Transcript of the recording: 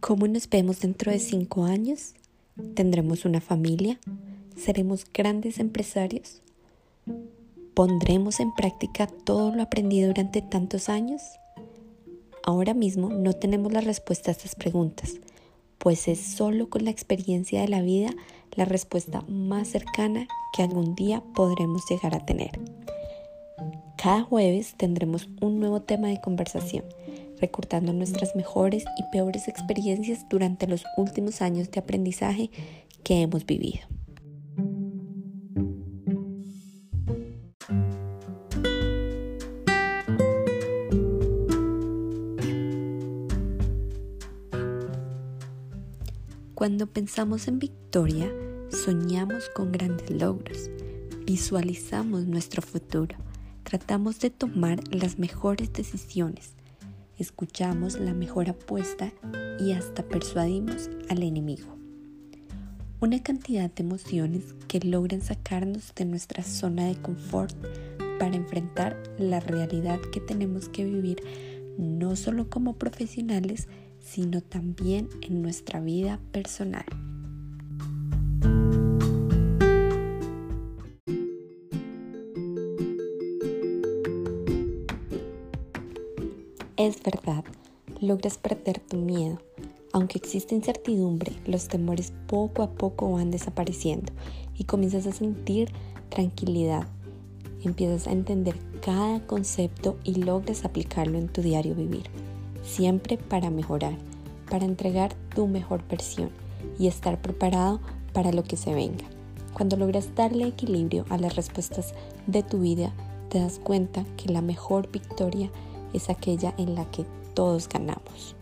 ¿Cómo nos vemos dentro de cinco años? ¿Tendremos una familia? ¿Seremos grandes empresarios? ¿Pondremos en práctica todo lo aprendido durante tantos años? Ahora mismo no tenemos la respuesta a estas preguntas, pues es solo con la experiencia de la vida la respuesta más cercana que algún día podremos llegar a tener. Cada jueves tendremos un nuevo tema de conversación, recortando nuestras mejores y peores experiencias durante los últimos años de aprendizaje que hemos vivido. Cuando pensamos en victoria, soñamos con grandes logros, visualizamos nuestro futuro, tratamos de tomar las mejores decisiones, escuchamos la mejor apuesta y hasta persuadimos al enemigo. Una cantidad de emociones que logran sacarnos de nuestra zona de confort para enfrentar la realidad que tenemos que vivir no solo como profesionales, sino también en nuestra vida personal. Es verdad, logras perder tu miedo. Aunque existe incertidumbre, los temores poco a poco van desapareciendo y comienzas a sentir tranquilidad. Empiezas a entender cada concepto y logras aplicarlo en tu diario vivir siempre para mejorar, para entregar tu mejor versión y estar preparado para lo que se venga. Cuando logras darle equilibrio a las respuestas de tu vida, te das cuenta que la mejor victoria es aquella en la que todos ganamos.